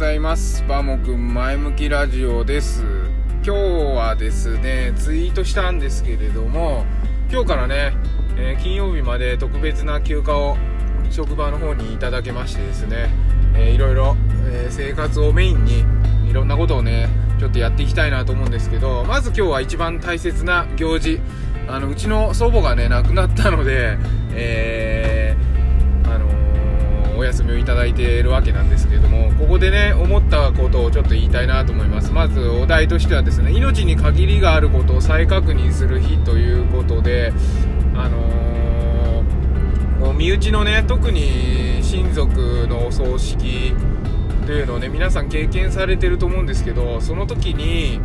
ざいます。バモくん前向きラジオです。今日はですねツイートしたんですけれども今日からね、えー、金曜日まで特別な休暇を職場の方にいただけましてですね、えー、いろいろ、えー、生活をメインにいろんなことをねちょっとやっていきたいなと思うんですけどまず今日は一番大切な行事あのうちの祖母がね亡くなったので、えー、あの、お休みをいただいているわけなんですけれどもここったことをちょっと言いたいなと思います。まずお題としてはですね命に限りがあることを再確認する日ということであのー、身内のね特に親族のお葬式というのをね皆さん経験されてると思うんですけどその時に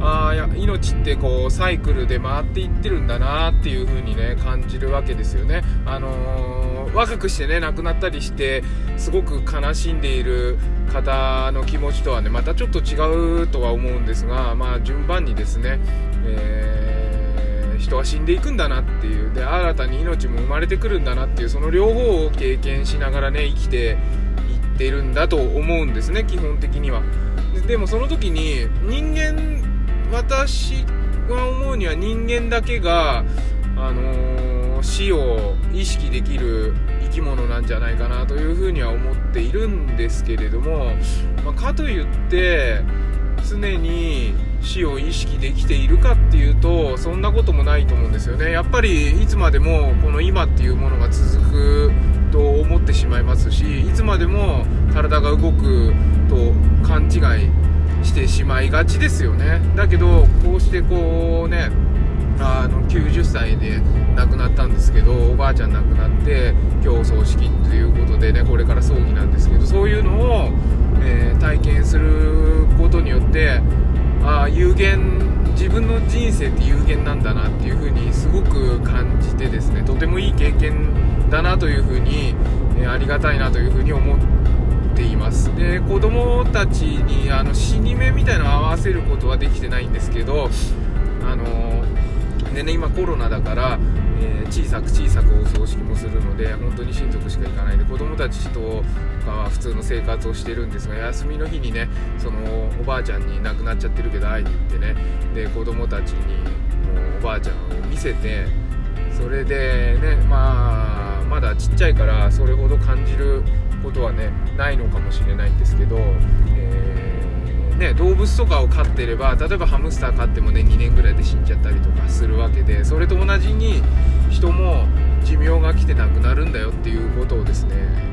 あや命ってこうサイクルで回っていってるんだなっていう風にね感じるわけですよね、あのー、若くしてね亡くなったりしてすごく悲しんでいる方の気持ちとはねまたちょっと違うとは思うんですが、まあ、順番にですね、えー、人は死んでいくんだなっていうで新たに命も生まれてくるんだなっていうその両方を経験しながらね生きていってるんだと思うんですね基本的には。でもその時に人間私が思うには人間だけが、あのー、死を意識できる生き物なんじゃないかなというふうには思っているんですけれども、まあ、かといって常に死を意識できているかっていうとそんなこともないと思うんですよね。やっぱりいつまでもこの今っていうものが続くと思ってしまいますしいつまでも体が動くと勘違いしてしまいがちですよね。だけどこうしてこうねあの90歳で亡くなったんですけどおばあちゃん亡くなって今日葬式ということでねこれから葬儀なんですけどそういうのを、えー、体験することによってああ有限自分の人生って有限なんだなっていう風にすごく感じてですねとてもいい経験だなという風に、えー、ありがたいなという風に思っています。で子供たちにあの死に目みたいなのを合わせることはできてないんですけどあのでね今コロナだから、えー、小さく小さくお葬式もするので本当に親族しか行かないで子供たちとかは普通の生活をしてるんですが休みの日にねそのおばあちゃんに亡くなっちゃってるけど会いに行ってねで子供たちにもうおばあちゃんを見せてそれでねまあまだちっちゃいからそれほど感じることはねないのかもしれないんですけど、えー、ね、動物とかを飼ってれば例えばハムスター飼ってもね2年ぐらいで死んじゃったりとかするわけでそれと同じに人も寿命が来てなくなるんだよっていうことをですね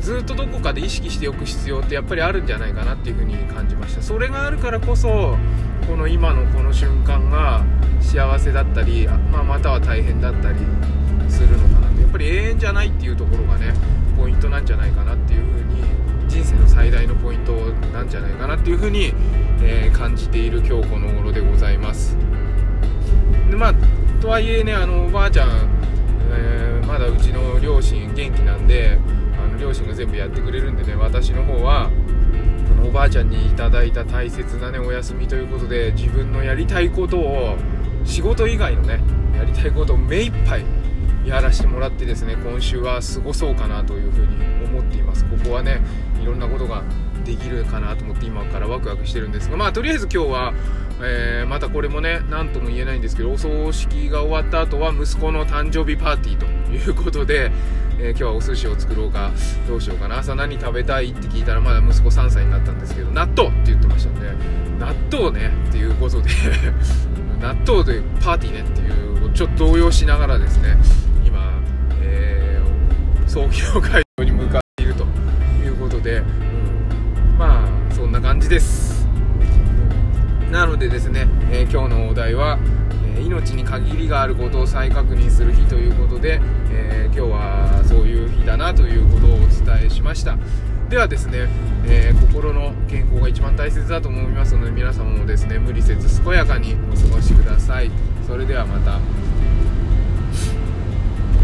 ずっとどこかで意識しておく必要ってやっぱりあるんじゃないかなっていうふうに感じました。それがあるからこそこの今のこの瞬間が幸せだったり、まあ、または大変だったりするのかなとやっぱり永遠じゃないっていうところがねポイントなんじゃないかなっていう風に人生の最大のポイントなんじゃないかなっていう風に、えー、感じている今日この頃でございます。でまあとはいえねあのおばあちゃん、えー、まだうちの両親元気なんであの両親が全部やってくれるんでね私の方はおばあちゃんにいただいた大切なねお休みということで自分のやりたいことを仕事以外のねやりたいことを目いっぱいやらせてもらってですね今週は過ごそうかなというふうに思っています。ここはねいろんなことができるかなと思って今からワクワクしてるんですがまあとりあえず今日は、えー、またこれもね何とも言えないんですけどお葬式が終わった後は息子の誕生日パーティーということで、えー、今日はお寿司を作ろうかどうしようかな。朝何食べたいって聞いたらまだ息子3歳になったんですけど納豆って言ってましたんで納豆ねっていうことで 納豆でパーティーねっていうちょっと動揺しながらですね今、えー 創業会場に向かってで、うん、まあそんな感じです。なのでですね、えー、今日のお題は、えー、命に限りがあることを再確認する日ということで、えー、今日はそういう日だなということをお伝えしました。ではですね、え心の健康が一番大切だと思いますので皆様もですね無理せず健やかにお過ごしください。それではまた。